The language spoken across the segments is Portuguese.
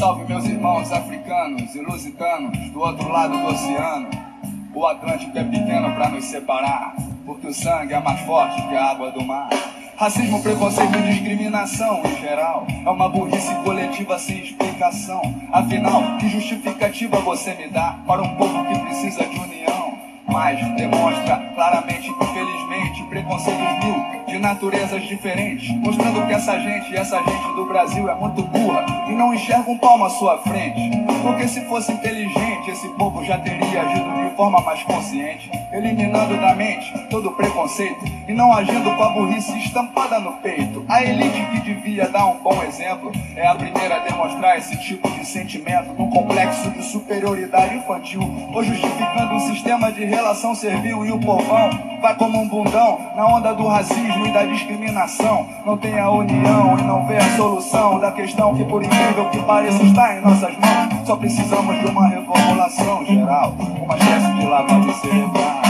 Salve meus irmãos africanos e lusitanos do outro lado do oceano. O Atlântico é pequeno para nos separar, porque o sangue é mais forte que a água do mar. Racismo, preconceito e discriminação em geral é uma burrice coletiva sem explicação. Afinal, que justificativa você me dá para um povo que precisa de união? Mas demonstra claramente, infelizmente, preconceitos mil de naturezas diferentes, mostrando que essa gente, essa gente do Brasil é muito burra e não enxerga um palmo à sua frente. Porque se fosse inteligente, esse povo já teria agido de forma mais consciente, eliminando da mente todo preconceito e não agindo com a burrice estampada no peito. A elite que devia dar um bom exemplo é a primeira a demonstrar esse tipo de sentimento num complexo de superioridade infantil, ou justificando um sistema de relação servil e o povão vai como um bundão na onda do racismo e da discriminação. Não tem a união e não vê a solução da questão que, por incrível que pareça, está em nossas mãos. Só precisamos de uma reformulação geral, uma espécie de lavagem cerebral.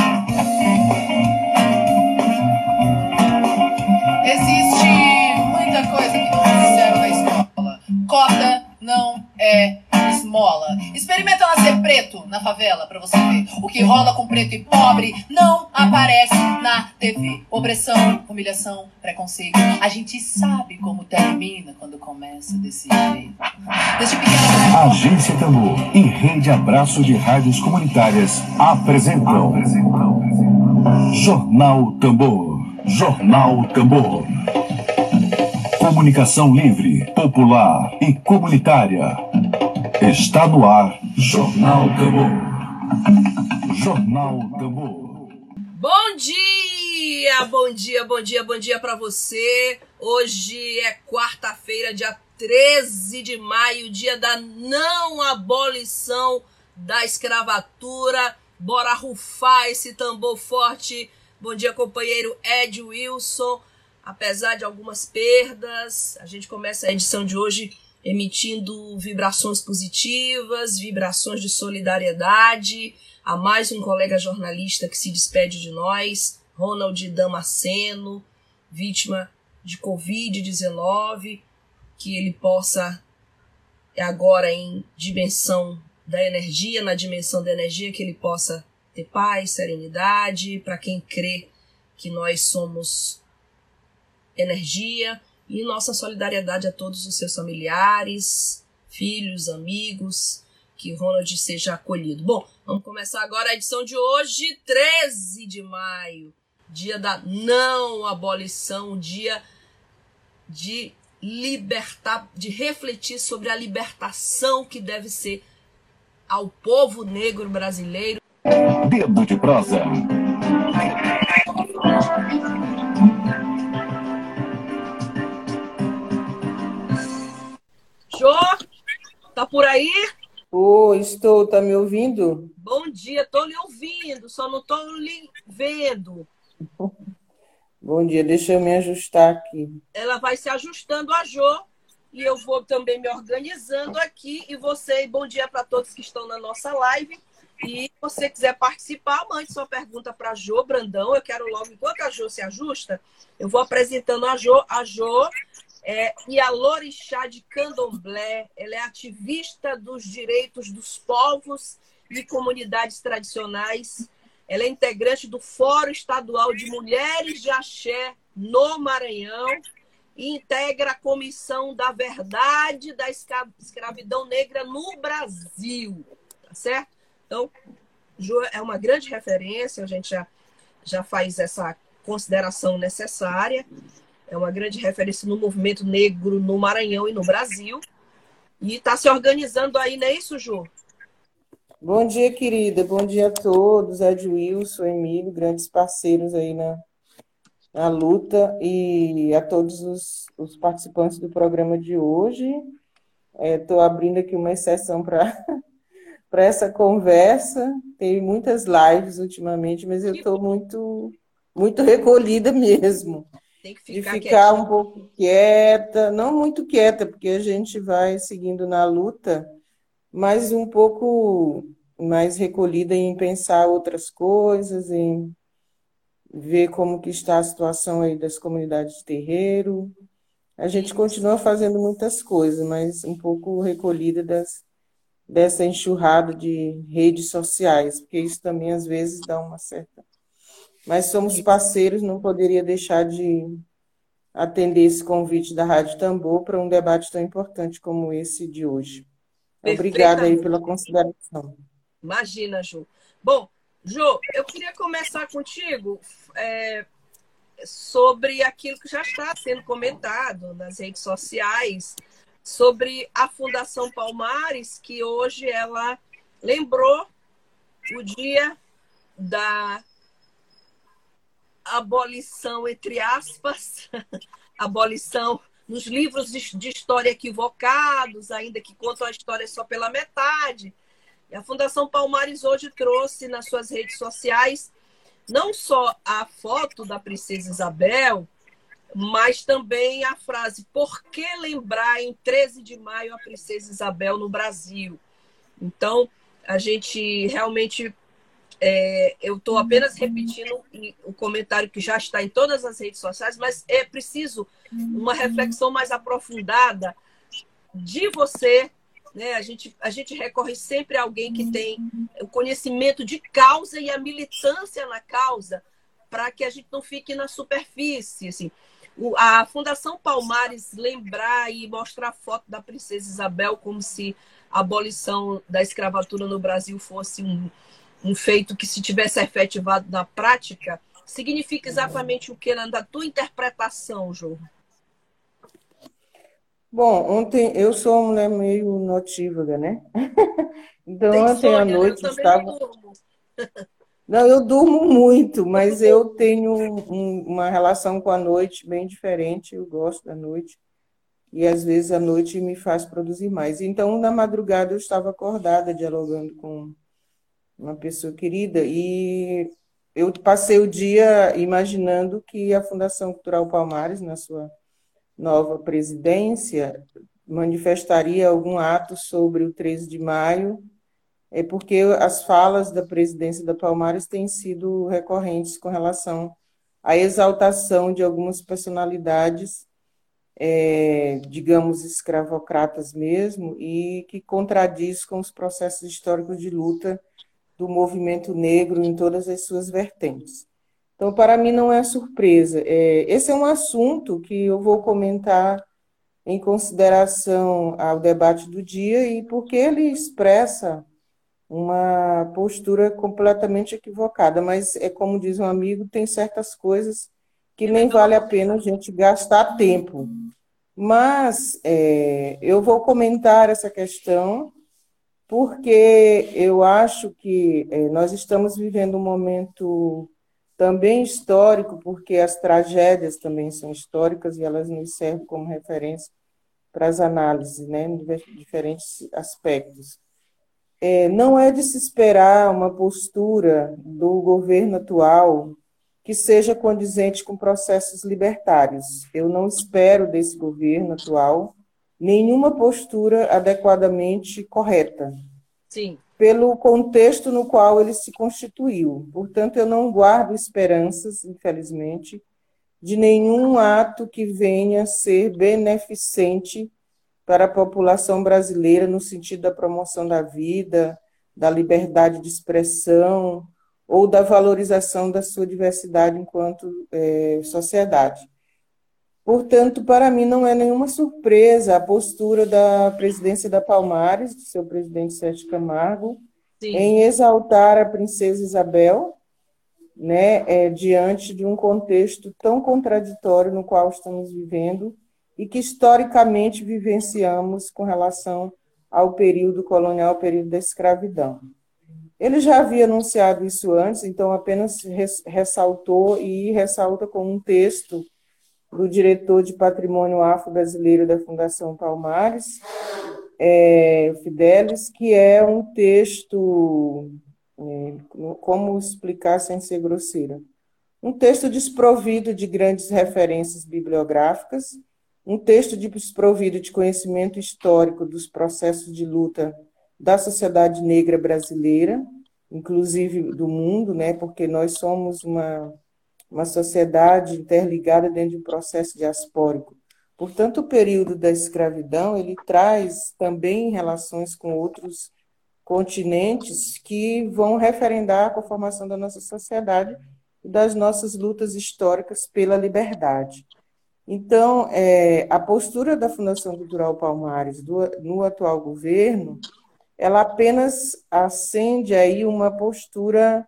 Existe muita coisa que não fizeram na escola. Cota não é esmola. Experimenta nascer preto na favela pra você ver. O que rola com preto e pobre não aparece na TV. Opressão, humilhação, preconceito. A gente sabe como termina quando começa desse jeito. Desde pequena. Agência Tambor e Rede Abraço de Rádios Comunitárias apresentam Jornal Tambor. Jornal Tambor. Comunicação livre, popular e comunitária. Está no ar Jornal Tambor. Jornal Tambor. Bom dia, bom dia, bom dia, bom dia para você. Hoje é quarta-feira, dia 13 de maio, dia da não abolição da escravatura. Bora rufar esse tambor forte. Bom dia, companheiro Ed Wilson. Apesar de algumas perdas, a gente começa a edição de hoje emitindo vibrações positivas, vibrações de solidariedade. A mais um colega jornalista que se despede de nós, Ronald Damasceno, vítima de Covid-19, que ele possa, agora em dimensão da energia, na dimensão da energia, que ele possa ter paz, serenidade, para quem crê que nós somos energia, e nossa solidariedade a todos os seus familiares, filhos, amigos, que Ronald seja acolhido. Bom, vamos começar agora a edição de hoje, 13 de maio, dia da não abolição, dia de libertar, de refletir sobre a libertação que deve ser ao povo negro brasileiro. Dedo de prosa. Por aí? Oi, estou, tá me ouvindo? Bom dia, tô lhe ouvindo, só não tô lhe vendo. Bom dia, deixa eu me ajustar aqui. Ela vai se ajustando a Jô e eu vou também me organizando aqui. E você, bom dia para todos que estão na nossa live. E se você quiser participar, mande sua pergunta para a Jô Brandão. Eu quero logo, enquanto a Jô se ajusta, eu vou apresentando a Jô. A Jô é, e a Lorixá de Candomblé, ela é ativista dos direitos dos povos e comunidades tradicionais. Ela é integrante do Fórum Estadual de Mulheres de Axé no Maranhão e integra a Comissão da Verdade da Escravidão Negra no Brasil. Tá certo? Então, Ju é uma grande referência, a gente já, já faz essa consideração necessária é uma grande referência no movimento negro no Maranhão e no Brasil. E está se organizando aí, não é isso, Ju? Bom dia, querida. Bom dia a todos. Ed Wilson, Emílio, grandes parceiros aí na, na luta. E a todos os, os participantes do programa de hoje. Estou é, abrindo aqui uma exceção para para essa conversa. Tem muitas lives ultimamente, mas eu estou muito, muito recolhida mesmo. Tem que ficar, de ficar um pouco quieta, não muito quieta, porque a gente vai seguindo na luta, mas um pouco mais recolhida em pensar outras coisas, em ver como que está a situação aí das comunidades de terreiro. A gente continua fazendo muitas coisas, mas um pouco recolhida das, dessa enxurrada de redes sociais, porque isso também às vezes dá uma certa. Mas somos parceiros, não poderia deixar de atender esse convite da Rádio Tambor para um debate tão importante como esse de hoje. Obrigada aí pela consideração. Imagina, Ju. Bom, Ju, eu queria começar contigo é, sobre aquilo que já está sendo comentado nas redes sociais, sobre a Fundação Palmares, que hoje ela lembrou o dia da abolição, entre aspas, abolição nos livros de história equivocados, ainda que contam a história só pela metade. E a Fundação Palmares hoje trouxe nas suas redes sociais não só a foto da Princesa Isabel, mas também a frase: Por que lembrar em 13 de maio a Princesa Isabel no Brasil? Então, a gente realmente. É, eu estou apenas repetindo o comentário que já está em todas as redes sociais, mas é preciso uma reflexão mais aprofundada de você. Né? A, gente, a gente recorre sempre a alguém que tem o conhecimento de causa e a militância na causa para que a gente não fique na superfície. Assim a Fundação Palmares lembrar e mostrar a foto da Princesa Isabel como se a abolição da escravatura no Brasil fosse um, um feito que, se tivesse efetivado na prática, significa exatamente o que na tua interpretação, João? Bom, ontem eu sou uma mulher meio notívaga, né? Então, Tem ontem à né? noite eu estava. Não, eu durmo muito, mas eu tenho um, uma relação com a noite bem diferente. Eu gosto da noite e às vezes a noite me faz produzir mais. Então, na madrugada eu estava acordada dialogando com uma pessoa querida e eu passei o dia imaginando que a Fundação Cultural Palmares, na sua nova presidência, manifestaria algum ato sobre o 13 de maio. É porque as falas da presidência da Palmares têm sido recorrentes com relação à exaltação de algumas personalidades, é, digamos, escravocratas mesmo, e que contradiz com os processos históricos de luta do movimento negro em todas as suas vertentes. Então, para mim, não é surpresa. É, esse é um assunto que eu vou comentar em consideração ao debate do dia e porque ele expressa uma postura completamente equivocada, mas é como diz um amigo, tem certas coisas que nem vale a pena a gente gastar tempo. Mas é, eu vou comentar essa questão porque eu acho que é, nós estamos vivendo um momento também histórico, porque as tragédias também são históricas e elas nos servem como referência para as análises, né, em diferentes aspectos é, não é de se esperar uma postura do governo atual que seja condizente com processos libertários. Eu não espero desse governo atual nenhuma postura adequadamente correta. Sim. Pelo contexto no qual ele se constituiu. Portanto, eu não guardo esperanças, infelizmente, de nenhum ato que venha ser beneficente para a população brasileira no sentido da promoção da vida, da liberdade de expressão ou da valorização da sua diversidade enquanto é, sociedade. Portanto, para mim não é nenhuma surpresa a postura da presidência da Palmares, do seu presidente Sérgio Camargo, Sim. em exaltar a princesa Isabel, né, é, diante de um contexto tão contraditório no qual estamos vivendo e que historicamente vivenciamos com relação ao período colonial, ao período da escravidão. Ele já havia anunciado isso antes, então apenas ressaltou e ressalta com um texto do diretor de patrimônio afro-brasileiro da Fundação Palmares, é, Fidelis, que é um texto, é, como explicar sem ser grosseira, um texto desprovido de grandes referências bibliográficas, um texto desprovido de conhecimento histórico dos processos de luta da sociedade negra brasileira, inclusive do mundo, né, porque nós somos uma, uma sociedade interligada dentro de um processo diaspórico. Portanto, o período da escravidão ele traz também relações com outros continentes que vão referendar a conformação da nossa sociedade e das nossas lutas históricas pela liberdade. Então, é, a postura da Fundação Cultural Palmares do, no atual governo, ela apenas acende aí uma postura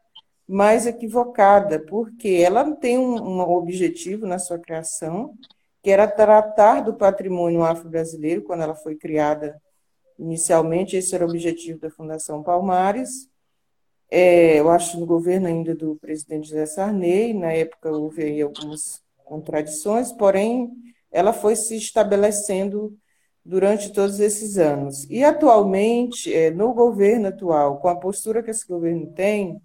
mais equivocada, porque ela tem um, um objetivo na sua criação, que era tratar do patrimônio afro-brasileiro, quando ela foi criada inicialmente, esse era o objetivo da Fundação Palmares, é, eu acho no governo ainda do presidente José Sarney, na época houve aí algumas contradições, porém ela foi se estabelecendo durante todos esses anos. E atualmente, é, no governo atual, com a postura que esse governo tem,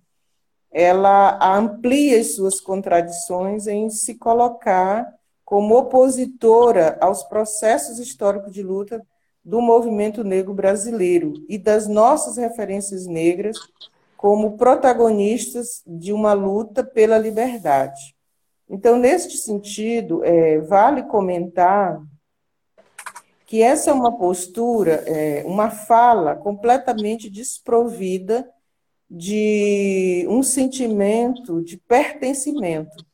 ela amplia as suas contradições em se colocar como opositora aos processos históricos de luta do movimento negro brasileiro e das nossas referências negras como protagonistas de uma luta pela liberdade. Então, neste sentido, é, vale comentar que essa é uma postura, é, uma fala completamente desprovida de um sentimento de pertencimento.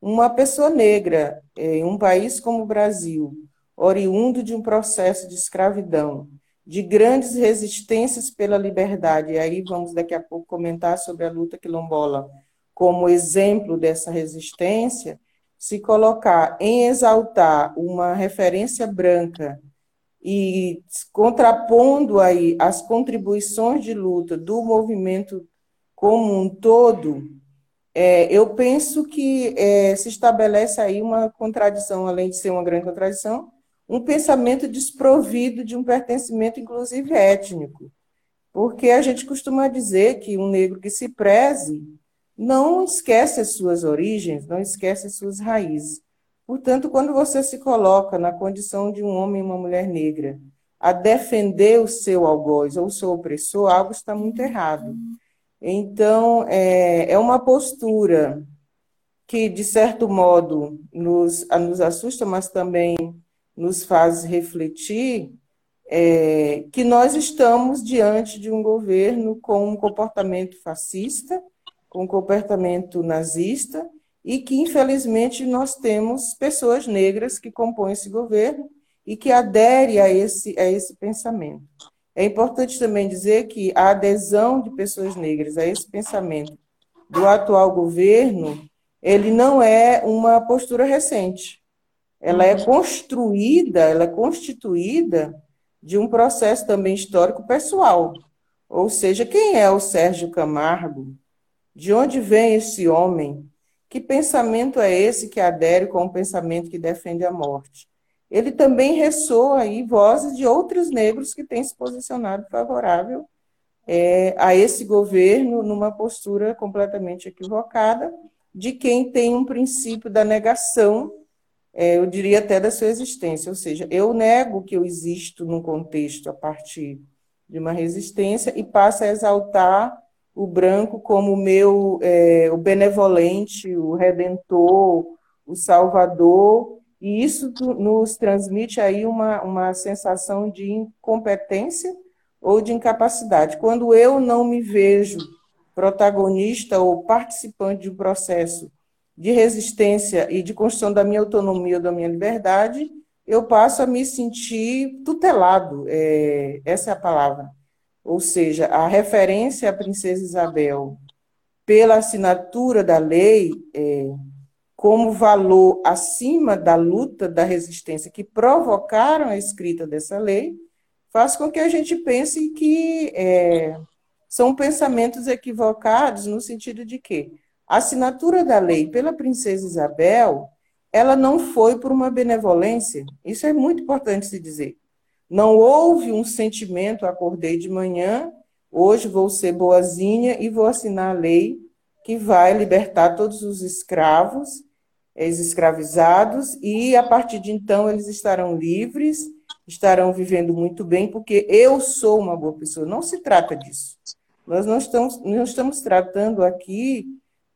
Uma pessoa negra é, em um país como o Brasil, oriundo de um processo de escravidão, de grandes resistências pela liberdade, e aí vamos daqui a pouco comentar sobre a luta quilombola como exemplo dessa resistência, se colocar em exaltar uma referência branca e contrapondo aí as contribuições de luta do movimento como um todo, é, eu penso que é, se estabelece aí uma contradição, além de ser uma grande contradição, um pensamento desprovido de um pertencimento, inclusive étnico. Porque a gente costuma dizer que um negro que se preze não esquece as suas origens, não esquece as suas raízes. Portanto, quando você se coloca na condição de um homem e uma mulher negra a defender o seu algoz ou o seu opressor, algo está muito errado. Então, é, é uma postura que, de certo modo, nos, nos assusta, mas também nos faz refletir é, que nós estamos diante de um governo com um comportamento fascista, com um comportamento nazista, e que, infelizmente, nós temos pessoas negras que compõem esse governo e que aderem a esse, a esse pensamento. É importante também dizer que a adesão de pessoas negras a esse pensamento do atual governo, ele não é uma postura recente ela é construída, ela é constituída de um processo também histórico pessoal. Ou seja, quem é o Sérgio Camargo? De onde vem esse homem? Que pensamento é esse que adere com o pensamento que defende a morte? Ele também ressoa aí vozes de outros negros que têm se posicionado favorável é, a esse governo numa postura completamente equivocada de quem tem um princípio da negação é, eu diria até da sua existência. Ou seja, eu nego que eu existo num contexto a partir de uma resistência e passo a exaltar o branco como meu, é, o benevolente, o redentor, o salvador, e isso nos transmite aí uma, uma sensação de incompetência ou de incapacidade. Quando eu não me vejo protagonista ou participante de um processo de resistência e de construção da minha autonomia, da minha liberdade, eu passo a me sentir tutelado, é, essa é a palavra. Ou seja, a referência à princesa Isabel pela assinatura da lei é, como valor acima da luta, da resistência que provocaram a escrita dessa lei, faz com que a gente pense que é, são pensamentos equivocados no sentido de que a assinatura da lei pela princesa Isabel, ela não foi por uma benevolência. Isso é muito importante se dizer. Não houve um sentimento, acordei de manhã, hoje vou ser boazinha e vou assinar a lei que vai libertar todos os escravos, ex-escravizados, e a partir de então eles estarão livres, estarão vivendo muito bem, porque eu sou uma boa pessoa. Não se trata disso. Nós não estamos, não estamos tratando aqui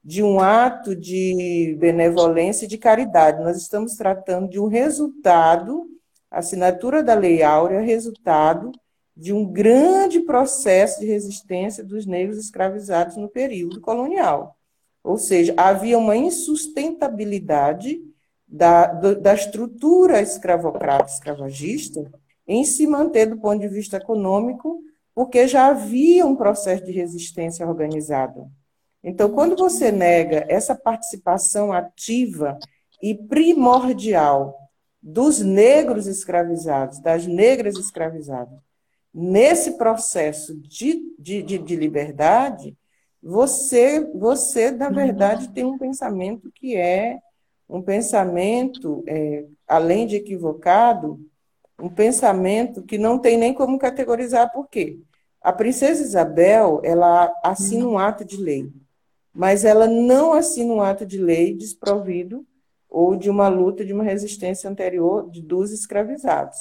de um ato de benevolência e de caridade. Nós estamos tratando de um resultado, a assinatura da Lei Áurea, resultado de um grande processo de resistência dos negros escravizados no período colonial. Ou seja, havia uma insustentabilidade da, da estrutura escravocrata, escravagista, em se manter do ponto de vista econômico, porque já havia um processo de resistência organizado. Então, quando você nega essa participação ativa e primordial dos negros escravizados, das negras escravizadas, nesse processo de, de, de, de liberdade, você, você, na verdade, tem um pensamento que é um pensamento, é, além de equivocado, um pensamento que não tem nem como categorizar por quê. A princesa Isabel, ela assina um ato de lei, mas ela não assina um ato de lei desprovido ou de uma luta, de uma resistência anterior de, dos escravizados.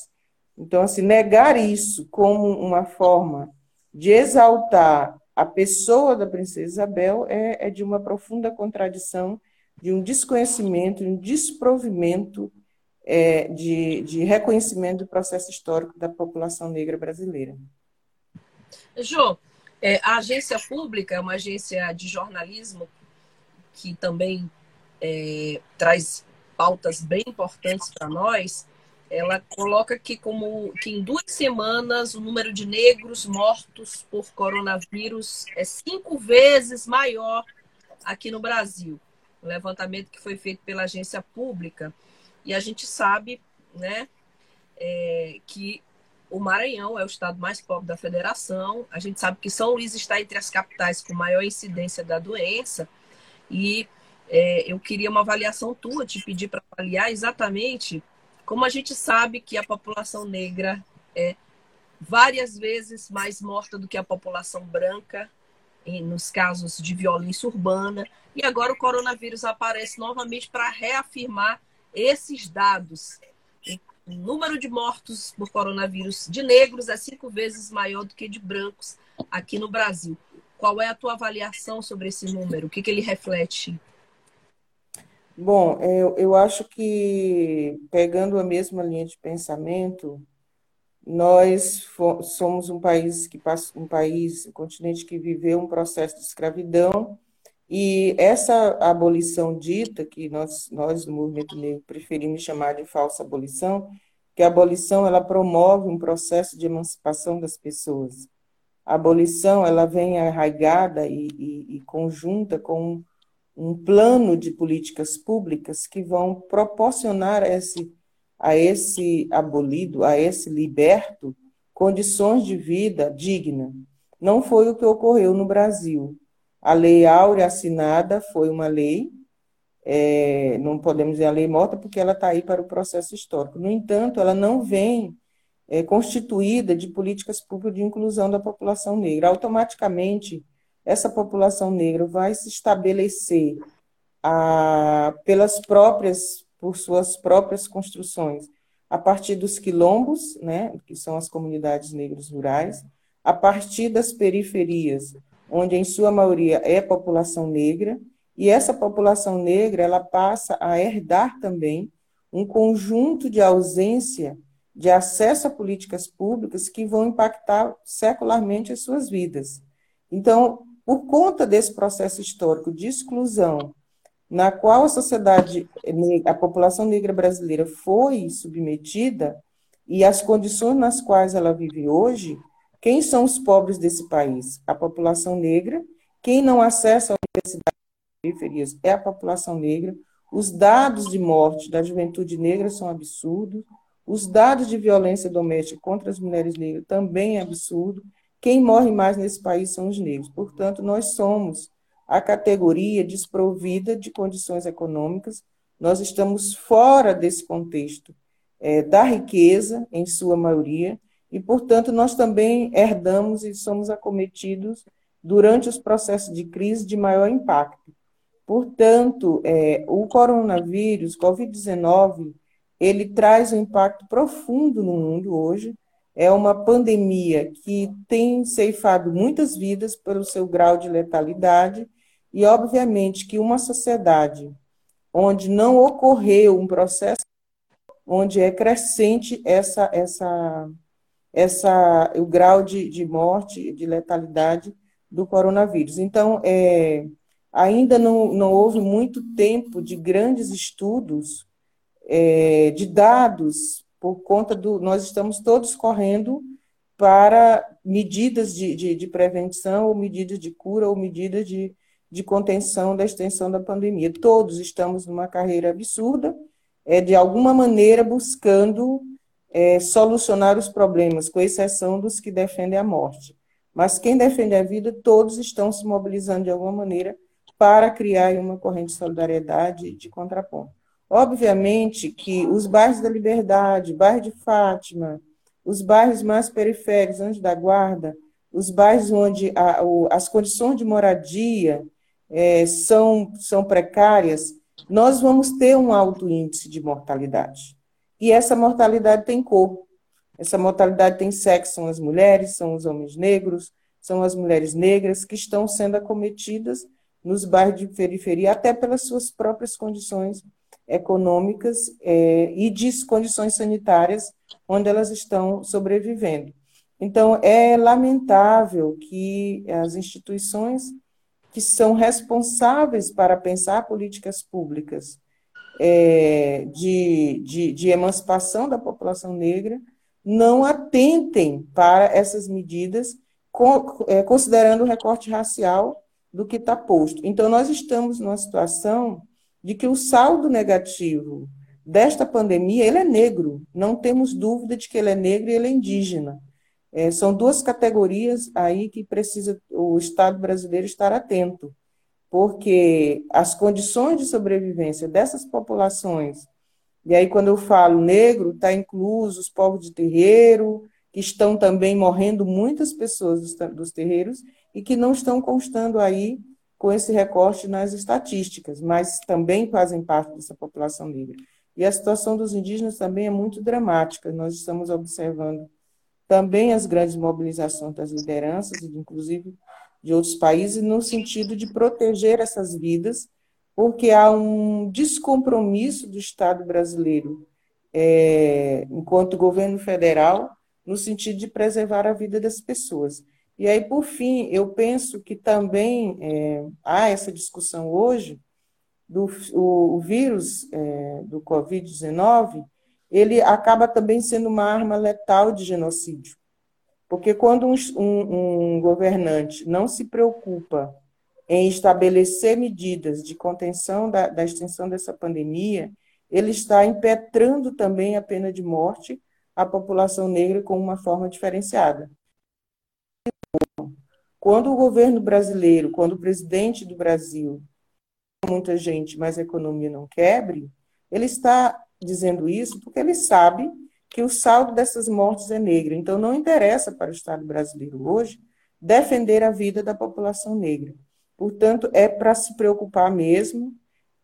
Então, assim, negar isso como uma forma de exaltar a pessoa da princesa Isabel é, é de uma profunda contradição de um desconhecimento, um desprovimento é, de, de reconhecimento do processo histórico da população negra brasileira. Jô, é, a agência pública é uma agência de jornalismo que também é, traz pautas bem importantes para nós. Ela coloca que como que em duas semanas o número de negros mortos por coronavírus é cinco vezes maior aqui no Brasil. Levantamento que foi feito pela agência pública, e a gente sabe né, é, que o Maranhão é o estado mais pobre da federação, a gente sabe que São Luís está entre as capitais com maior incidência da doença, e é, eu queria uma avaliação tua, te pedir para avaliar exatamente como a gente sabe que a população negra é várias vezes mais morta do que a população branca nos casos de violência urbana. E agora o coronavírus aparece novamente para reafirmar esses dados. O número de mortos por coronavírus de negros é cinco vezes maior do que de brancos aqui no Brasil. Qual é a tua avaliação sobre esse número? O que, que ele reflete? Bom, eu, eu acho que, pegando a mesma linha de pensamento, nós somos um país que passa um país, um continente que viveu um processo de escravidão e essa abolição dita que nós nós do movimento negro preferimos chamar de falsa abolição, que a abolição ela promove um processo de emancipação das pessoas. A abolição ela vem arraigada e, e, e conjunta com um plano de políticas públicas que vão proporcionar esse a esse abolido, a esse liberto, condições de vida digna. Não foi o que ocorreu no Brasil. A Lei Áurea assinada foi uma lei, é, não podemos dizer a lei morta, porque ela está aí para o processo histórico. No entanto, ela não vem é, constituída de políticas públicas de inclusão da população negra. Automaticamente, essa população negra vai se estabelecer a, pelas próprias por suas próprias construções, a partir dos quilombos, né, que são as comunidades negras rurais, a partir das periferias, onde em sua maioria é população negra, e essa população negra ela passa a herdar também um conjunto de ausência de acesso a políticas públicas que vão impactar secularmente as suas vidas. Então, por conta desse processo histórico de exclusão na qual a sociedade, a população negra brasileira foi submetida e as condições nas quais ela vive hoje, quem são os pobres desse país? A população negra. Quem não acessa a universidade periferias é a população negra. Os dados de morte da juventude negra são absurdos. Os dados de violência doméstica contra as mulheres negras também é absurdo. Quem morre mais nesse país são os negros. Portanto, nós somos a categoria desprovida de condições econômicas. Nós estamos fora desse contexto é, da riqueza, em sua maioria, e, portanto, nós também herdamos e somos acometidos durante os processos de crise de maior impacto. Portanto, é, o coronavírus, Covid-19, ele traz um impacto profundo no mundo hoje. É uma pandemia que tem ceifado muitas vidas pelo seu grau de letalidade E, obviamente, que uma sociedade onde não ocorreu um processo onde é crescente essa, essa, essa, o grau de, de morte, de letalidade do coronavírus. Então, é, ainda não, não houve muito tempo de grandes estudos, é, de dados, por conta do. Nós estamos todos correndo para medidas de, de, de prevenção, ou medidas de cura, ou medidas de, de contenção da extensão da pandemia. Todos estamos numa carreira absurda é, de alguma maneira buscando é, solucionar os problemas, com exceção dos que defendem a morte. Mas quem defende a vida, todos estão se mobilizando de alguma maneira para criar uma corrente de solidariedade de contraponto. Obviamente que os bairros da Liberdade, bairro de Fátima, os bairros mais periféricos, Anjo da Guarda, os bairros onde a, o, as condições de moradia é, são, são precárias, nós vamos ter um alto índice de mortalidade. E essa mortalidade tem cor. Essa mortalidade tem sexo, são as mulheres, são os homens negros, são as mulheres negras que estão sendo acometidas nos bairros de periferia, até pelas suas próprias condições econômicas é, e de condições sanitárias onde elas estão sobrevivendo. Então, é lamentável que as instituições que são responsáveis para pensar políticas públicas é, de, de, de emancipação da população negra não atentem para essas medidas, é, considerando o recorte racial do que está posto. Então, nós estamos numa situação de que o saldo negativo desta pandemia, ele é negro, não temos dúvida de que ele é negro e ele é indígena. É, são duas categorias aí que precisa o Estado brasileiro estar atento, porque as condições de sobrevivência dessas populações, e aí quando eu falo negro, está incluso os povos de terreiro, que estão também morrendo muitas pessoas dos, dos terreiros e que não estão constando aí com esse recorte nas estatísticas, mas também fazem parte dessa população negra. E a situação dos indígenas também é muito dramática. Nós estamos observando também as grandes mobilizações das lideranças, inclusive de outros países, no sentido de proteger essas vidas, porque há um descompromisso do Estado brasileiro, é, enquanto governo federal, no sentido de preservar a vida das pessoas. E aí, por fim, eu penso que também é, há essa discussão hoje do o, o vírus é, do Covid-19, ele acaba também sendo uma arma letal de genocídio. Porque quando um, um, um governante não se preocupa em estabelecer medidas de contenção da, da extensão dessa pandemia, ele está impetrando também a pena de morte à população negra com uma forma diferenciada. Quando o governo brasileiro, quando o presidente do Brasil, muita gente, mas a economia não quebre, ele está dizendo isso porque ele sabe que o saldo dessas mortes é negro. Então, não interessa para o Estado brasileiro hoje defender a vida da população negra. Portanto, é para se preocupar mesmo.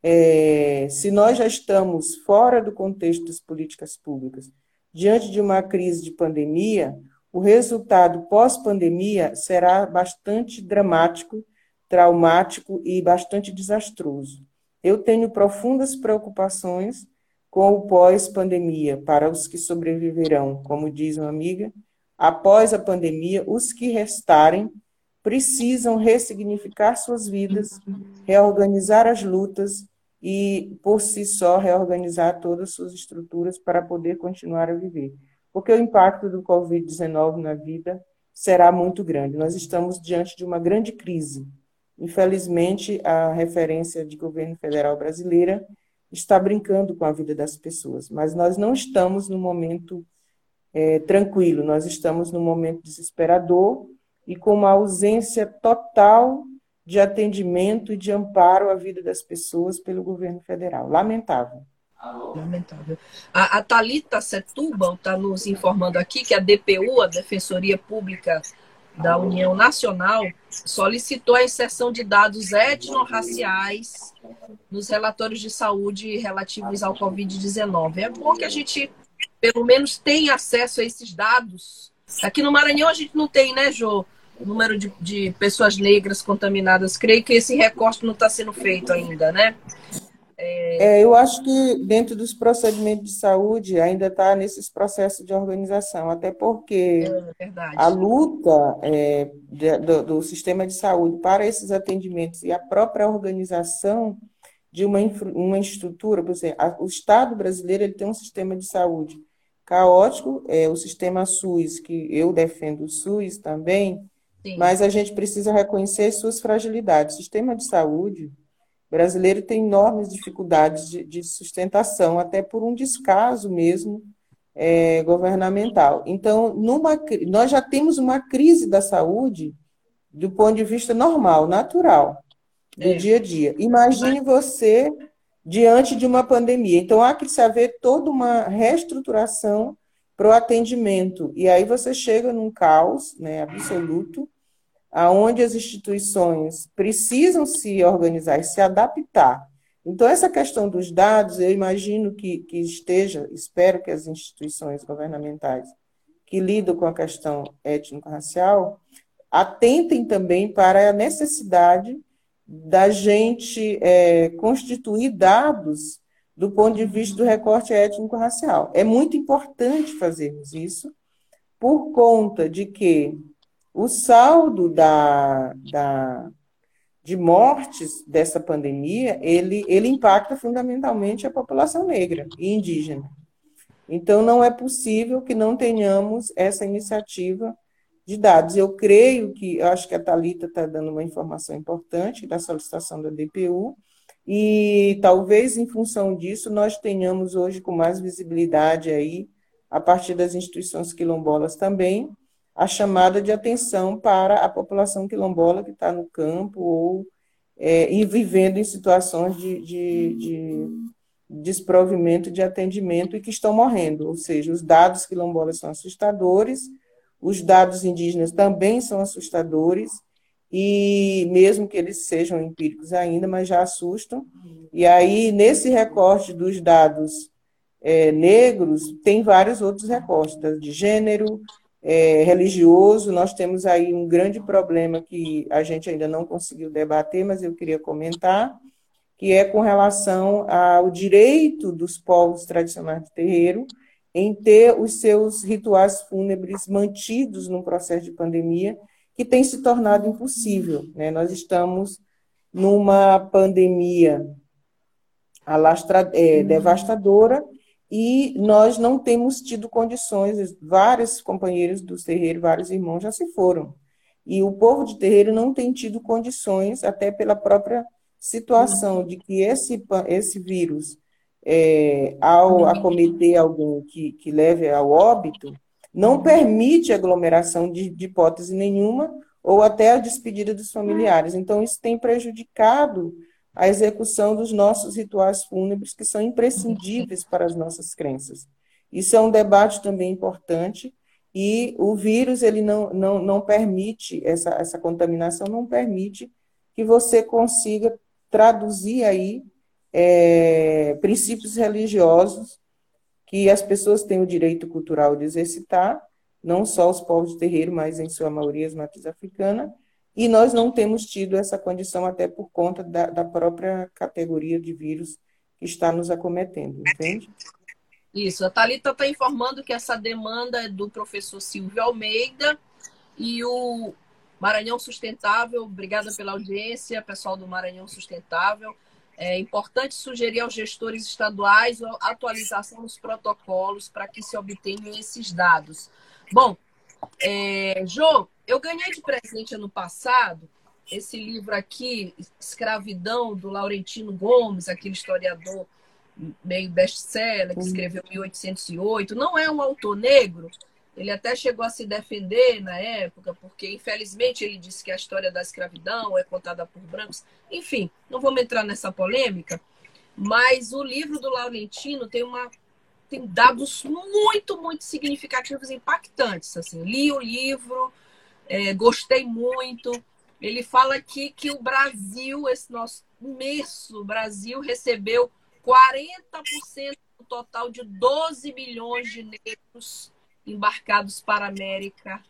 É, se nós já estamos fora do contexto das políticas públicas, diante de uma crise de pandemia, o resultado pós-pandemia será bastante dramático, traumático e bastante desastroso. Eu tenho profundas preocupações com o pós-pandemia, para os que sobreviverão, como diz uma amiga, após a pandemia, os que restarem precisam ressignificar suas vidas, reorganizar as lutas e, por si só, reorganizar todas as suas estruturas para poder continuar a viver. Porque o impacto do Covid-19 na vida será muito grande. Nós estamos diante de uma grande crise. Infelizmente, a referência de governo federal brasileira está brincando com a vida das pessoas, mas nós não estamos no momento é, tranquilo, nós estamos no momento desesperador e com uma ausência total de atendimento e de amparo à vida das pessoas pelo governo federal. Lamentável. Lamentável. A, a Thalita Setúbal está nos informando aqui que a DPU, a Defensoria Pública da União Nacional solicitou a inserção de dados etnorraciais nos relatórios de saúde relativos ao Covid-19. É bom que a gente, pelo menos, tenha acesso a esses dados. Aqui no Maranhão a gente não tem, né, Jô? o número de, de pessoas negras contaminadas. Creio que esse recorte não está sendo feito ainda, né? É, eu acho que dentro dos procedimentos de saúde ainda está nesses processos de organização, até porque é a luta é, de, do, do, sistema de saúde para esses atendimentos e a própria organização de uma, uma estrutura, por exemplo, a, o Estado brasileiro ele tem um sistema de saúde caótico, é o sistema SUS, que eu defendo o SUS também, Sim. mas a gente precisa reconhecer suas fragilidades. O sistema de saúde brasileiro tem enormes dificuldades de, de sustentação, até por um descaso mesmo é, governamental. Então, numa, nós já temos uma crise da saúde do ponto de vista normal, natural, do é. dia a dia. Imagine você diante de uma pandemia. Então, há que se haver toda uma reestruturação para o atendimento. E aí você chega num caos né, absoluto, aonde as instituições precisam se organizar e se adaptar. Então, essa questão dos dados, eu imagino que, que esteja, espero que as instituições governamentais que lidam com a questão étnico-racial atentem também para a necessidade da gente é, constituir dados do ponto de vista do recorte étnico-racial. É muito importante fazermos isso, por conta de que o saldo da, da, de mortes dessa pandemia, ele, ele impacta fundamentalmente a população negra e indígena. Então, não é possível que não tenhamos essa iniciativa de dados. Eu creio que, eu acho que a Talita está dando uma informação importante da solicitação da DPU, e talvez em função disso nós tenhamos hoje com mais visibilidade aí, a partir das instituições quilombolas também, a chamada de atenção para a população quilombola que está no campo ou é, e vivendo em situações de, de, de desprovimento de atendimento e que estão morrendo. Ou seja, os dados quilombolas são assustadores, os dados indígenas também são assustadores, e mesmo que eles sejam empíricos ainda, mas já assustam. E aí, nesse recorte dos dados é, negros, tem vários outros recortes, de gênero, é, religioso, nós temos aí um grande problema que a gente ainda não conseguiu debater, mas eu queria comentar, que é com relação ao direito dos povos tradicionais de terreiro em ter os seus rituais fúnebres mantidos no processo de pandemia, que tem se tornado impossível. Né? Nós estamos numa pandemia alastra, é, devastadora e nós não temos tido condições, vários companheiros do terreiro, vários irmãos já se foram. E o povo de terreiro não tem tido condições, até pela própria situação de que esse, esse vírus, é, ao acometer alguém que, que leve ao óbito, não permite aglomeração de, de hipótese nenhuma, ou até a despedida dos familiares. Então, isso tem prejudicado a execução dos nossos rituais fúnebres, que são imprescindíveis para as nossas crenças. Isso é um debate também importante, e o vírus ele não, não, não permite, essa, essa contaminação não permite que você consiga traduzir aí é, princípios religiosos que as pessoas têm o direito cultural de exercitar, não só os povos de terreiro, mas em sua maioria as matrizes africanas, e nós não temos tido essa condição até por conta da, da própria categoria de vírus que está nos acometendo, entende? Isso, a Thalita está informando que essa demanda é do professor Silvio Almeida e o Maranhão Sustentável, obrigada pela audiência, pessoal do Maranhão Sustentável. É importante sugerir aos gestores estaduais a atualização dos protocolos para que se obtenham esses dados. Bom, é, eu ganhei de presente ano passado esse livro aqui, Escravidão, do Laurentino Gomes, aquele historiador meio best-seller, que escreveu 1808. Não é um autor negro, ele até chegou a se defender na época, porque infelizmente ele disse que a história da escravidão é contada por brancos. Enfim, não vamos entrar nessa polêmica, mas o livro do Laurentino tem uma tem dados muito, muito significativos, impactantes. Assim, li o livro, é, gostei muito. Ele fala aqui que o Brasil, esse nosso imenso Brasil, recebeu 40% do total de 12 milhões de negros embarcados para a América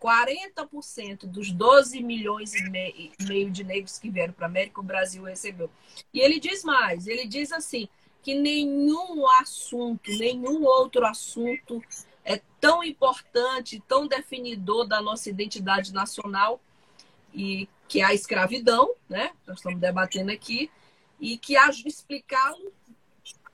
40% dos 12 milhões e meio de negros que vieram para a América, o Brasil recebeu. E ele diz mais: ele diz assim, que nenhum assunto, nenhum outro assunto é tão importante, tão definidor da nossa identidade nacional e que é a escravidão, né? Nós estamos debatendo aqui e que explicá-lo,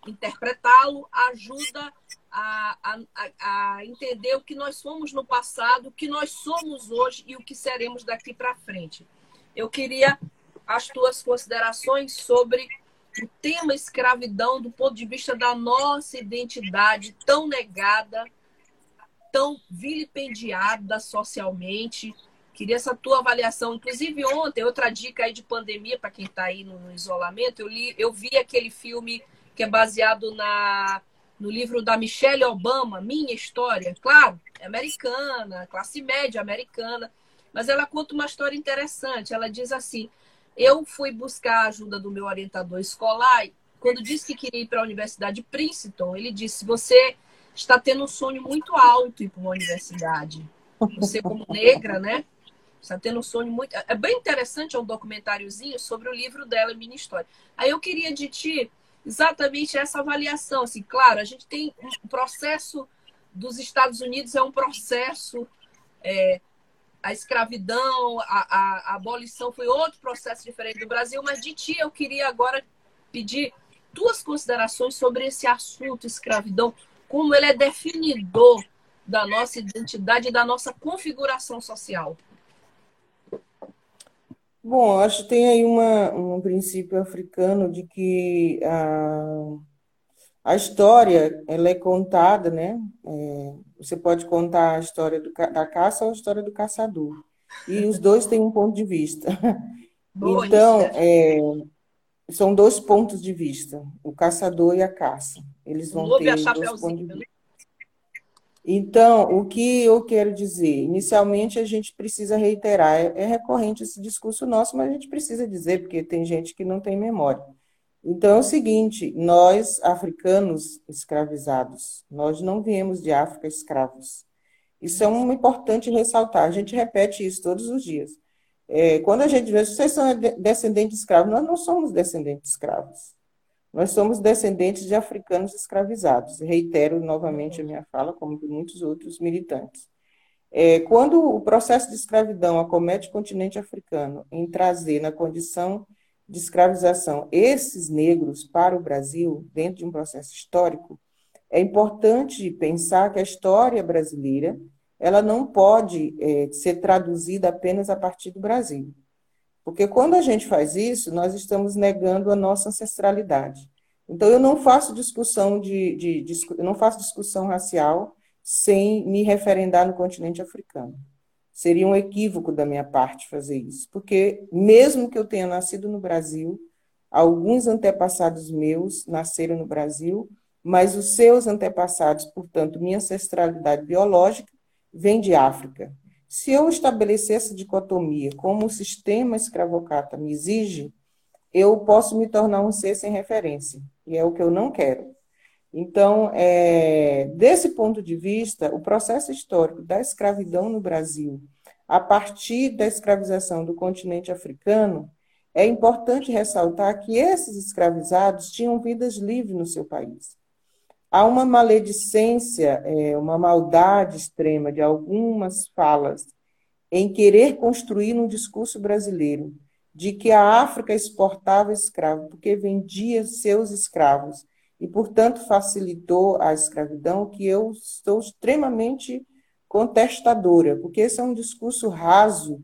interpretá-lo, ajuda a, a, a, entender o que nós fomos no passado, o que nós somos hoje e o que seremos daqui para frente. Eu queria as tuas considerações sobre o tema escravidão do ponto de vista da nossa identidade tão negada, tão vilipendiada socialmente. Queria essa tua avaliação. Inclusive, ontem, outra dica aí de pandemia, para quem está aí no, no, isolamento, eu, li, eu vi aquele filme que é baseado na, no livro da Michelle Obama, Minha História. Claro, é americana, classe média americana, mas ela conta uma história interessante. Ela diz assim: eu fui buscar a ajuda do meu orientador escolar. Quando disse que queria ir para a Universidade de Princeton, ele disse: Você está tendo um sonho muito alto ir para uma universidade. Você, como negra, né? Está tendo um sonho muito. É bem interessante, é um documentáriozinho sobre o livro dela, Minha História. Aí eu queria de ti exatamente essa avaliação. Assim, claro, a gente tem um processo dos Estados Unidos, é um processo é, a escravidão, a, a, a, abolição foi outro processo diferente do Brasil, mas de ti eu queria agora pedir tuas considerações sobre esse assunto, escravidão, como ele é definidor da nossa identidade e da nossa configuração social. Bom, acho que tem aí uma, um princípio africano de que a, a história ela é contada, né? É, você pode contar a história do, da caça ou a história do caçador. E os dois têm um ponto de vista. Boa, então, é, são dois pontos de vista, o caçador e a caça. Eles vão ter dois pontos de né? vista. Então, o que eu quero dizer? Inicialmente, a gente precisa reiterar, é, é recorrente esse discurso nosso, mas a gente precisa dizer, porque tem gente que não tem memória. Então é o seguinte: nós, africanos escravizados, nós não viemos de África escravos. Isso é um importante ressaltar. A gente repete isso todos os dias. É, quando a gente vê, vocês são descendentes de escravos, nós não somos descendentes de escravos. Nós somos descendentes de africanos escravizados. Reitero novamente a minha fala, como de muitos outros militantes. É, quando o processo de escravidão acomete o continente africano em trazer na condição de escravização esses negros para o Brasil, dentro de um processo histórico, é importante pensar que a história brasileira ela não pode é, ser traduzida apenas a partir do Brasil. Porque quando a gente faz isso, nós estamos negando a nossa ancestralidade. Então, eu não faço discussão de, de, de eu não faço discussão racial sem me referendar no continente africano. Seria um equívoco da minha parte fazer isso, porque mesmo que eu tenha nascido no Brasil, alguns antepassados meus nasceram no Brasil, mas os seus antepassados, portanto, minha ancestralidade biológica, vem de África. Se eu estabelecer essa dicotomia como o sistema escravocrata me exige, eu posso me tornar um ser sem referência, e é o que eu não quero. Então, é, desse ponto de vista, o processo histórico da escravidão no Brasil, a partir da escravização do continente africano, é importante ressaltar que esses escravizados tinham vidas livres no seu país. Há uma maledicência, é, uma maldade extrema de algumas falas em querer construir um discurso brasileiro de que a África exportava escravos porque vendia seus escravos e, portanto, facilitou a escravidão, que eu estou extremamente contestadora, porque esse é um discurso raso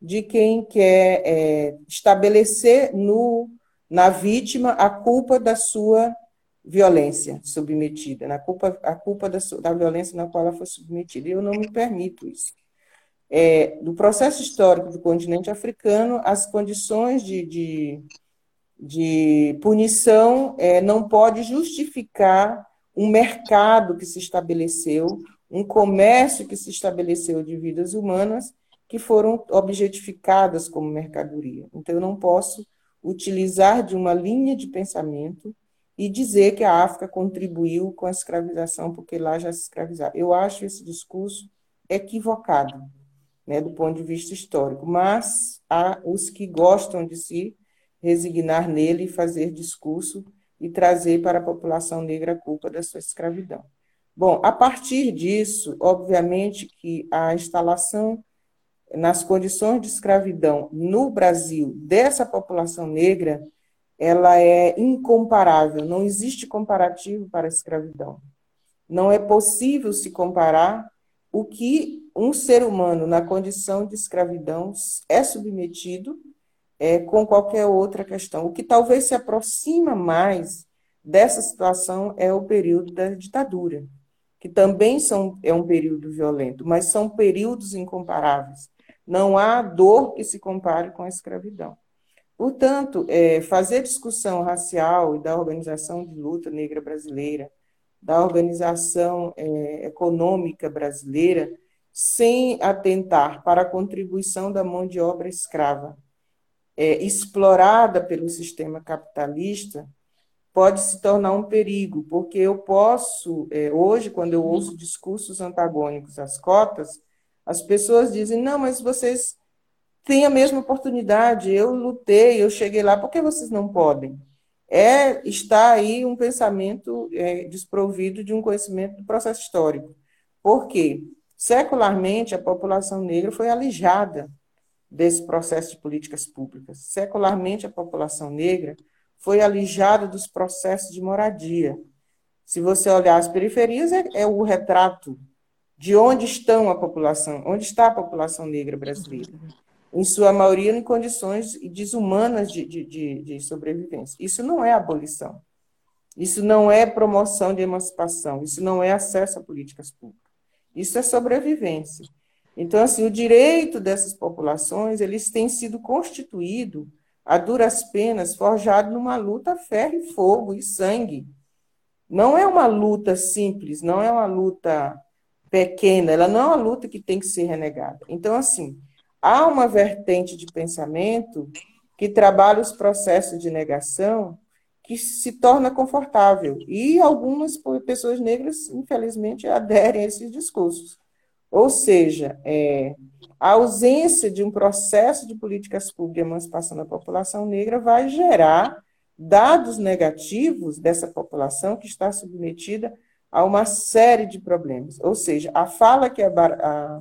de quem quer é, estabelecer no, na vítima a culpa da sua violência submetida, na culpa, a culpa da, da violência na qual ela foi submetida. E eu não me permito isso. É, do processo histórico do continente africano, as condições de, de de punição é, não pode justificar um mercado que se estabeleceu, um comércio que se estabeleceu de vidas humanas que foram objetificadas como mercadoria. Então, eu não posso utilizar de uma linha de pensamento e dizer que a África contribuiu com a escravização porque lá já se escravizava. Eu acho esse discurso equivocado. né, do ponto de vista histórico, mas há os que gostam de se resignar nele e fazer discurso e trazer para a população negra a culpa da sua escravidão. Bom, a partir disso, obviamente que a instalação nas condições de escravidão no Brasil dessa população negra, ela é incomparável, não existe comparativo para a escravidão. Não é possível se comparar o que um ser humano na condição de escravidão é submetido é, com qualquer outra questão. O que talvez se aproxima mais dessa situação é o período da ditadura, que também são, é um período violento, mas são períodos incomparáveis. Não há dor que se compare com a escravidão. Portanto, é, fazer discussão racial e da organização de luta negra brasileira, da organização é, econômica brasileira, sem atentar para a contribuição da mão de obra escrava, é, explorada pelo sistema capitalista, pode se tornar um perigo, porque eu posso, é, hoje, quando eu ouço discursos antagônicos às cotas, as pessoas dizem: não, mas vocês têm a mesma oportunidade, eu lutei, eu cheguei lá, por que vocês não podem? É, está aí um pensamento é, desprovido de um conhecimento do processo histórico. Por quê? Secularmente, a população negra foi alijada desse processo de políticas públicas. Secularmente, a população negra foi alijada dos processos de moradia. Se você olhar as periferias, é, é o retrato de onde estão a população, onde está a população negra brasileira. Em sua maioria, em condições desumanas de, de, de, de sobrevivência. Isso não é abolição. Isso não é promoção de emancipação. Isso não é acesso a políticas públicas. Isso é sobrevivência. Então, assim, o direito dessas populações, eles têm sido constituído a duras penas, forjado numa luta a ferro e fogo e sangue. Não é uma luta simples, não é uma luta pequena, ela não é uma luta que tem que ser renegada. Então, assim, há uma vertente de pensamento que trabalha os processos de negação que se torna confortável. E algumas pessoas negras, infelizmente, aderem a esses discursos. Ou seja, é, a ausência de um processo de políticas públicas de emancipação da população negra vai gerar dados negativos dessa população que está submetida a uma série de problemas. Ou seja, a fala que a, a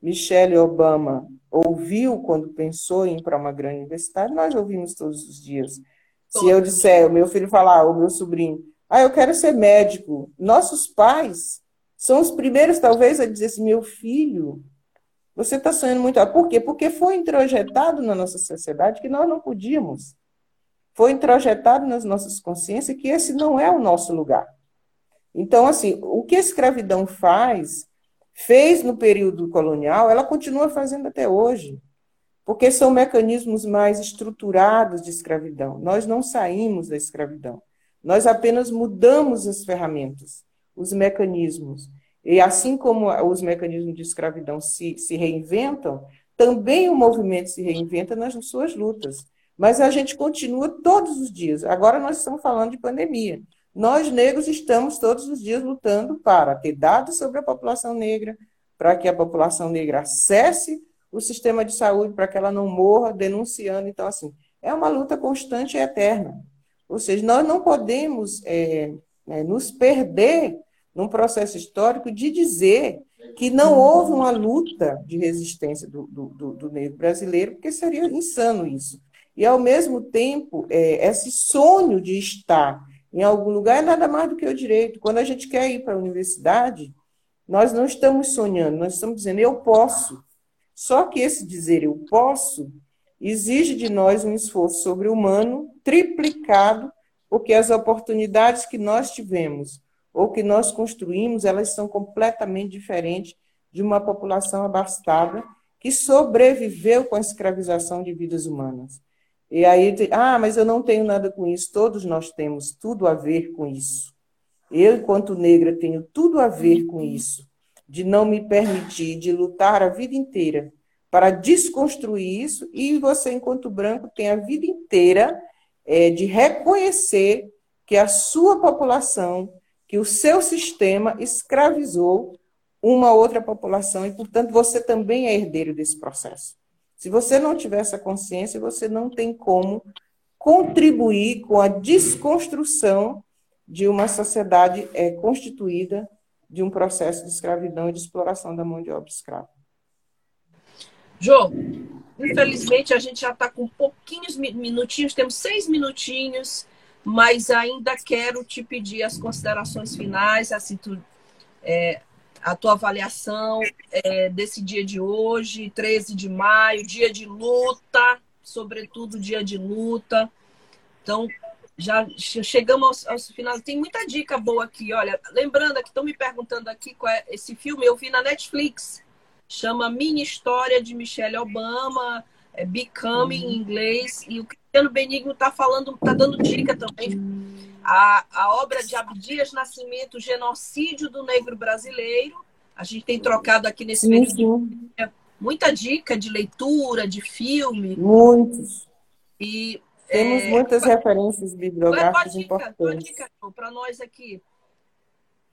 Michelle Obama ouviu quando pensou em ir para uma grande universidade, nós ouvimos todos os dias. Se eu disser, o meu filho falar, o meu sobrinho, ah, eu quero ser médico, nossos pais são os primeiros, talvez, a dizer assim: meu filho, você está sonhando muito. Por quê? Porque foi introjetado na nossa sociedade que nós não podíamos. Foi introjetado nas nossas consciências que esse não é o nosso lugar. Então, assim, o que a escravidão faz, fez no período colonial, ela continua fazendo até hoje. Porque são mecanismos mais estruturados de escravidão. Nós não saímos da escravidão. Nós apenas mudamos as ferramentas os mecanismos. E assim como os mecanismos de escravidão se, se reinventam, também o movimento se reinventa nas suas lutas. Mas a gente continua todos os dias. Agora nós estamos falando de pandemia. Nós, negros, estamos todos os dias lutando para ter dados sobre a população negra, para que a população negra acesse o sistema de saúde, para que ela não morra denunciando. Então, assim, é uma luta constante e eterna. Ou seja, nós não podemos é, é, nos perder num processo histórico de dizer que não houve uma luta de resistência do, do, do negro brasileiro, porque seria insano isso. E, ao mesmo tempo, é, esse sonho de estar em algum lugar é nada mais do que o direito. Quando a gente quer ir para a universidade, nós não estamos sonhando, nós estamos dizendo eu posso. Só que esse dizer eu posso exige de nós um esforço sobre-humano triplicado, porque as oportunidades que nós tivemos ou que nós construímos, elas são completamente diferentes de uma população abastada que sobreviveu com a escravização de vidas humanas. E aí, ah, mas eu não tenho nada com isso. Todos nós temos tudo a ver com isso. Eu, enquanto negra, tenho tudo a ver com isso, de não me permitir, de lutar a vida inteira para desconstruir isso, e você, enquanto branco, tem a vida inteira é, de reconhecer que a sua população que o seu sistema escravizou uma outra população e, portanto, você também é herdeiro desse processo. Se você não tiver essa consciência, você não tem como contribuir com a desconstrução de uma sociedade é, constituída de um processo de escravidão e de exploração da mão de obra escrava. Jô, infelizmente a gente já está com pouquinhos minutinhos, temos seis minutinhos, mas ainda quero te pedir as considerações finais, assim, tu, é, a tua avaliação é, desse dia de hoje, 13 de maio, dia de luta, sobretudo dia de luta. Então, já chegamos ao, ao final. Tem muita dica boa aqui. Olha, lembrando que estão me perguntando aqui qual é esse filme, eu vi na Netflix. Chama Minha História de Michelle Obama, é Becoming em inglês. E o Cristiano Benigno está falando, está dando dica também a, a obra de Abdias Nascimento, Genocídio do Negro Brasileiro. A gente tem trocado aqui nesse sim, período sim. muita dica de leitura, de filme. Muitos. E, Temos é, muitas qual, referências bibliográficas qual é dica, importantes. Tua dica para nós aqui?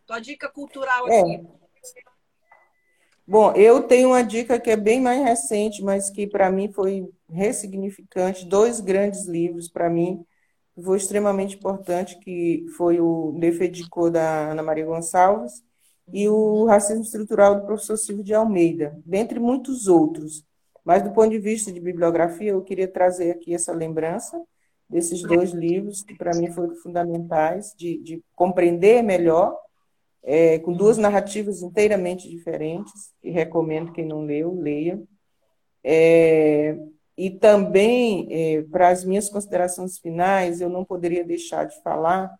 Tua dica cultural é. aqui. Bom, eu tenho uma dica que é bem mais recente, mas que para mim foi ressignificante. Dois grandes livros para mim foi extremamente importante, que foi o Defedicô da Ana Maria Gonçalves e o Racismo Estrutural do professor Silvio de Almeida, dentre muitos outros. Mas do ponto de vista de bibliografia, eu queria trazer aqui essa lembrança desses dois livros, que para mim foram fundamentais, de, de compreender melhor, é, com duas narrativas inteiramente diferentes, e recomendo quem não leu, leia. É, e também, é, para as minhas considerações finais, eu não poderia deixar de falar,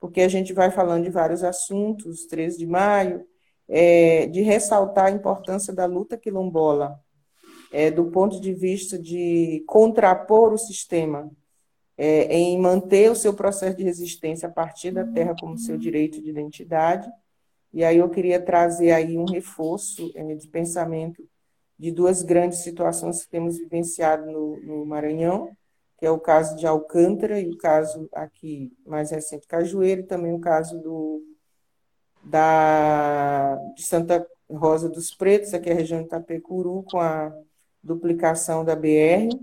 porque a gente vai falando de vários assuntos, 13 de maio, é, de ressaltar a importância da luta quilombola, é, do ponto de vista de contrapor o sistema, em manter o seu processo de resistência a partir da terra como seu direito de identidade. E aí eu queria trazer aí um reforço de pensamento de duas grandes situações que temos vivenciado no, no Maranhão, que é o caso de Alcântara e o caso aqui mais recente Cajueiro, e também o caso do, da, de Santa Rosa dos Pretos, aqui é a região de Itapecuru, com a duplicação da BR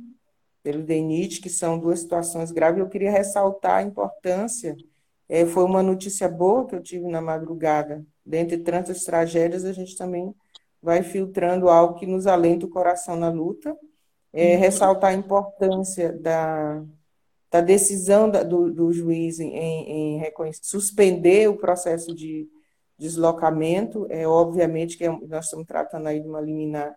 pelo DENIT, que são duas situações graves. Eu queria ressaltar a importância, é, foi uma notícia boa que eu tive na madrugada, dentre tantas tragédias, a gente também vai filtrando algo que nos alenta o coração na luta. É, uhum. ressaltar a importância da, da decisão da, do, do, juiz em, em suspender o processo de deslocamento. É obviamente que é, nós estamos tratando aí de uma liminar,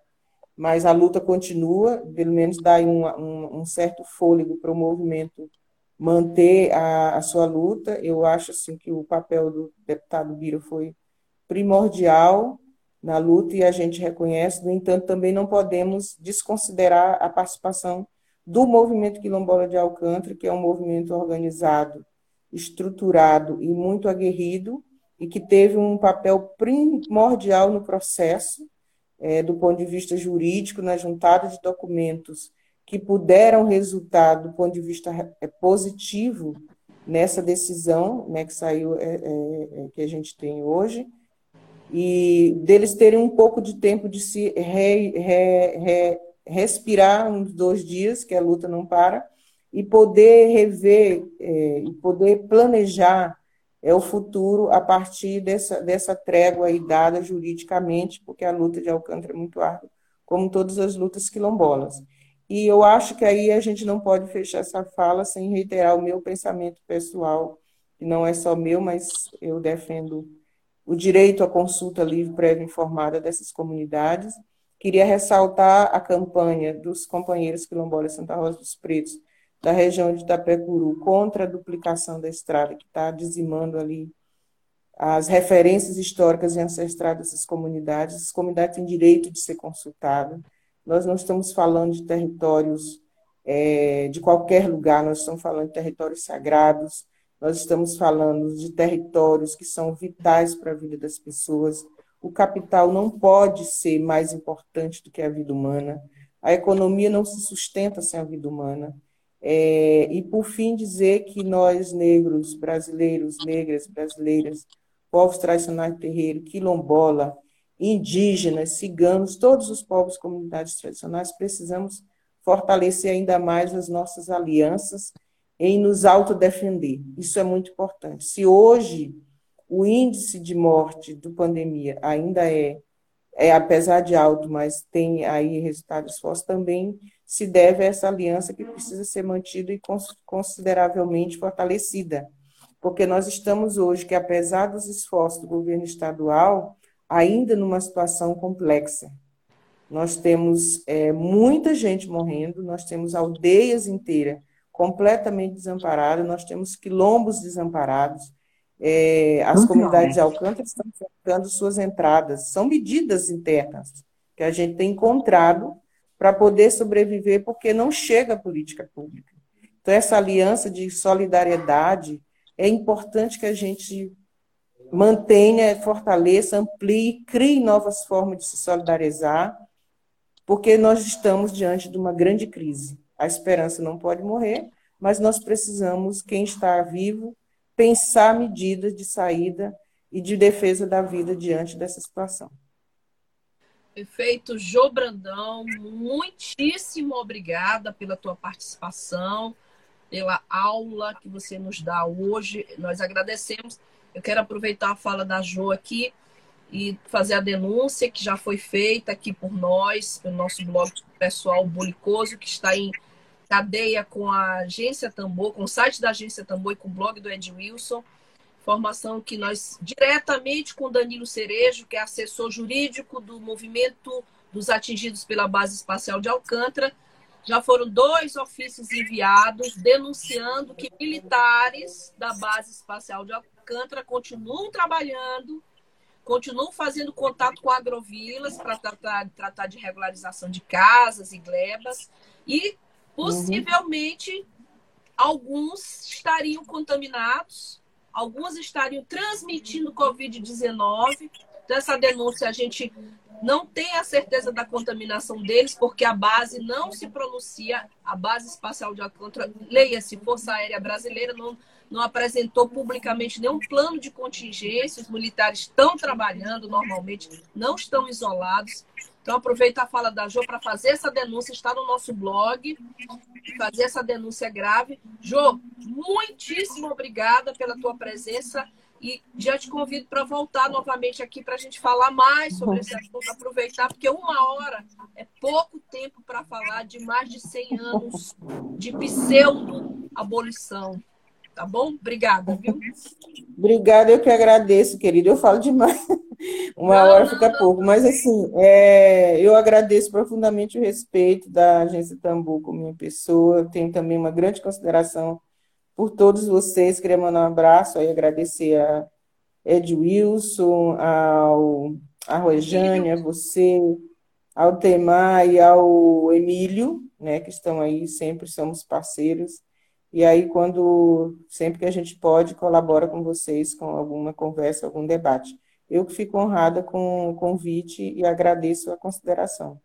mas a luta continua, pelo menos dá um, um, um certo fôlego para o movimento manter a, a, sua luta. Eu acho assim que o papel do deputado Bira foi primordial na luta e a gente reconhece, no entanto, também não podemos desconsiderar a participação do movimento quilombola de Alcântara, que é um movimento organizado, estruturado e muito aguerrido, e que teve um papel primordial no processo, é, do ponto de vista jurídico, na juntada de documentos que puderam resultar, do ponto de vista é, positivo, nessa decisão né, que saiu, é, é, é que a gente tem hoje, e deles terem um pouco de tempo de se re, re, re, respirar uns dois dias, que a luta não para, e poder rever é, e poder planejar é, o futuro a partir dessa, dessa trégua aí dada juridicamente, porque a luta de Alcântara é muito árdua, como todas as lutas quilombolas. E eu acho que aí a gente não pode fechar essa fala sem reiterar o meu pensamento pessoal, que não é só meu, mas eu defendo o direito à consulta livre, prévia informada dessas comunidades. Queria ressaltar a campanha dos companheiros quilombolas Santa Rosa dos Pretos, da região de Itapecuru, contra a duplicação da estrada, que está dizimando ali as referências históricas e ancestrais dessas comunidades. Essas comunidades têm direito de ser consultadas. Nós não estamos falando de territórios é, de qualquer lugar, nós estamos falando de territórios sagrados, nós estamos falando de territórios que são vitais para a vida das pessoas. O capital não pode ser mais importante do que a vida humana. A economia não se sustenta sem a vida humana. É, e, por fim, dizer que nós, negros, brasileiros, negras, brasileiras, povos tradicionais terreiro, quilombola, indígenas, ciganos, todos os povos comunidades tradicionais, precisamos fortalecer ainda mais as nossas alianças em nos autodefender. Isso é muito importante. Se hoje o índice de morte do pandemia ainda é, é apesar de alto, mas tem aí resultados fortes, também se deve a essa aliança que precisa ser mantida e consideravelmente fortalecida. Porque nós estamos hoje, que apesar dos esforços do governo estadual, ainda numa situação complexa. Nós temos é, muita gente morrendo, nós temos aldeias inteiras completamente desamparadas, nós temos quilombos desamparados, é, as comunidades de Alcântara estão enfrentando suas entradas. São medidas internas que a gente tem encontrado para poder sobreviver, porque não chega a política pública. Então, essa aliança de solidariedade é importante que a gente mantenha, fortaleça, amplie, crie novas formas de se solidarizar, porque nós estamos diante de uma grande crise. A esperança não pode morrer, mas nós precisamos, quem está vivo, pensar medidas de saída e de defesa da vida diante dessa situação. Perfeito, Jô Brandão, muitíssimo obrigada pela tua participação, pela aula que você nos dá hoje. Nós agradecemos. Eu quero aproveitar a fala da Jo aqui e fazer a denúncia que já foi feita aqui por nós, pelo nosso blog pessoal Bolicoso, que está em cadeia com a Agência Tambor, com o site da Agência Tambor e com o blog do Ed Wilson. Informação que nós, diretamente com Danilo Cerejo, que é assessor jurídico do movimento dos atingidos pela Base Espacial de Alcântara, já foram dois ofícios enviados denunciando que militares da Base Espacial de Alcântara continuam trabalhando, continuam fazendo contato com agrovilas para tratar, tratar de regularização de casas e glebas e Possivelmente, uhum. alguns estariam contaminados, alguns estariam transmitindo Covid-19. Então, essa denúncia a gente não tem a certeza da contaminação deles, porque a base não se pronuncia, a base espacial de Alcântara, leia-se Força Aérea Brasileira, não, não apresentou publicamente nenhum plano de contingência, os militares estão trabalhando normalmente, não estão isolados. Então, aproveita a fala da Jo para fazer essa denúncia, está no nosso blog, fazer essa denúncia grave. Jo, muitíssimo obrigada pela tua presença e já te convido para voltar novamente aqui para a gente falar mais sobre esse assunto, aproveitar, porque uma hora é pouco tempo para falar de mais de 100 anos de pseudo-abolição. Tá bom? Obrigada, viu? Obrigada, eu que agradeço, querido. Eu falo demais. Uma hora fica pouco. Mas, assim, é, eu agradeço profundamente o respeito da Agência Tambu com minha pessoa. Tenho também uma grande consideração por todos vocês. Queria mandar um abraço e agradecer a Ed Wilson, ao, a Rojane, a você, ao Temar e ao Emílio, né, que estão aí, sempre somos parceiros. E aí, quando sempre que a gente pode, colabora com vocês com alguma conversa, algum debate. Eu que fico honrada com o convite e agradeço a consideração.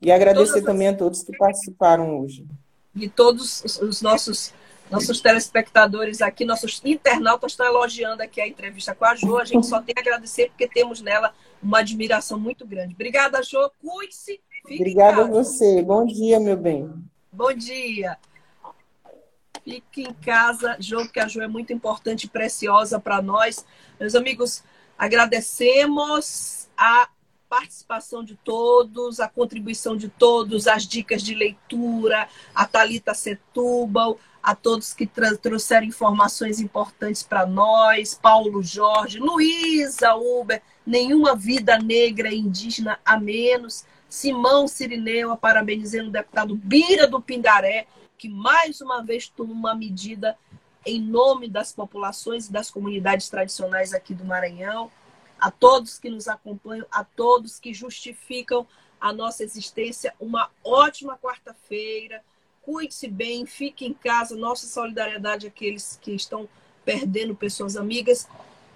E agradecer também as... a todos que participaram hoje. E todos os nossos nossos telespectadores aqui, nossos internautas estão elogiando aqui a entrevista com a Jo. A gente só tem a agradecer porque temos nela uma admiração muito grande. Obrigada, Jo. Cuide-se. Obrigada a você. Bom dia, meu bem. Bom dia. Fique em casa, Jô, porque a Jô é muito importante e preciosa para nós. Meus amigos, agradecemos a participação de todos, a contribuição de todos, as dicas de leitura, a Talita Setúbal, a todos que trouxeram informações importantes para nós, Paulo Jorge, Luísa Uber, nenhuma vida negra e indígena a menos, Simão Cirineu, parabenizando o deputado Bira do Pindaré, que mais uma vez tomou uma medida em nome das populações e das comunidades tradicionais aqui do Maranhão, a todos que nos acompanham, a todos que justificam a nossa existência. Uma ótima quarta-feira. Cuide-se bem, fique em casa. Nossa solidariedade àqueles que estão perdendo pessoas amigas.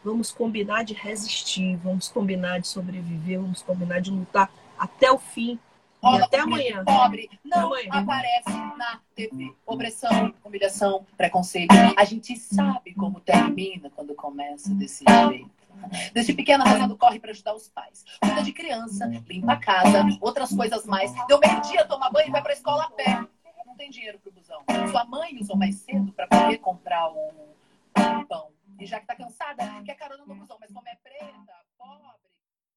Vamos combinar de resistir, vamos combinar de sobreviver, vamos combinar de lutar até o fim Até amanhã. Pobre não amanhã. aparece na TV. Opressão, humilhação, preconceito. A gente sabe como termina quando começa desse jeito. Desde pequena fazendo corre para ajudar os pais. Cuida de criança, limpa a casa, outras coisas mais. Deu meio-dia, toma banho e vai pra escola a pé. Não tem dinheiro pro busão. Sua mãe usou mais cedo para poder comprar o pão. E já que tá cansada, quer carona no busão, mas como é preta, pobre.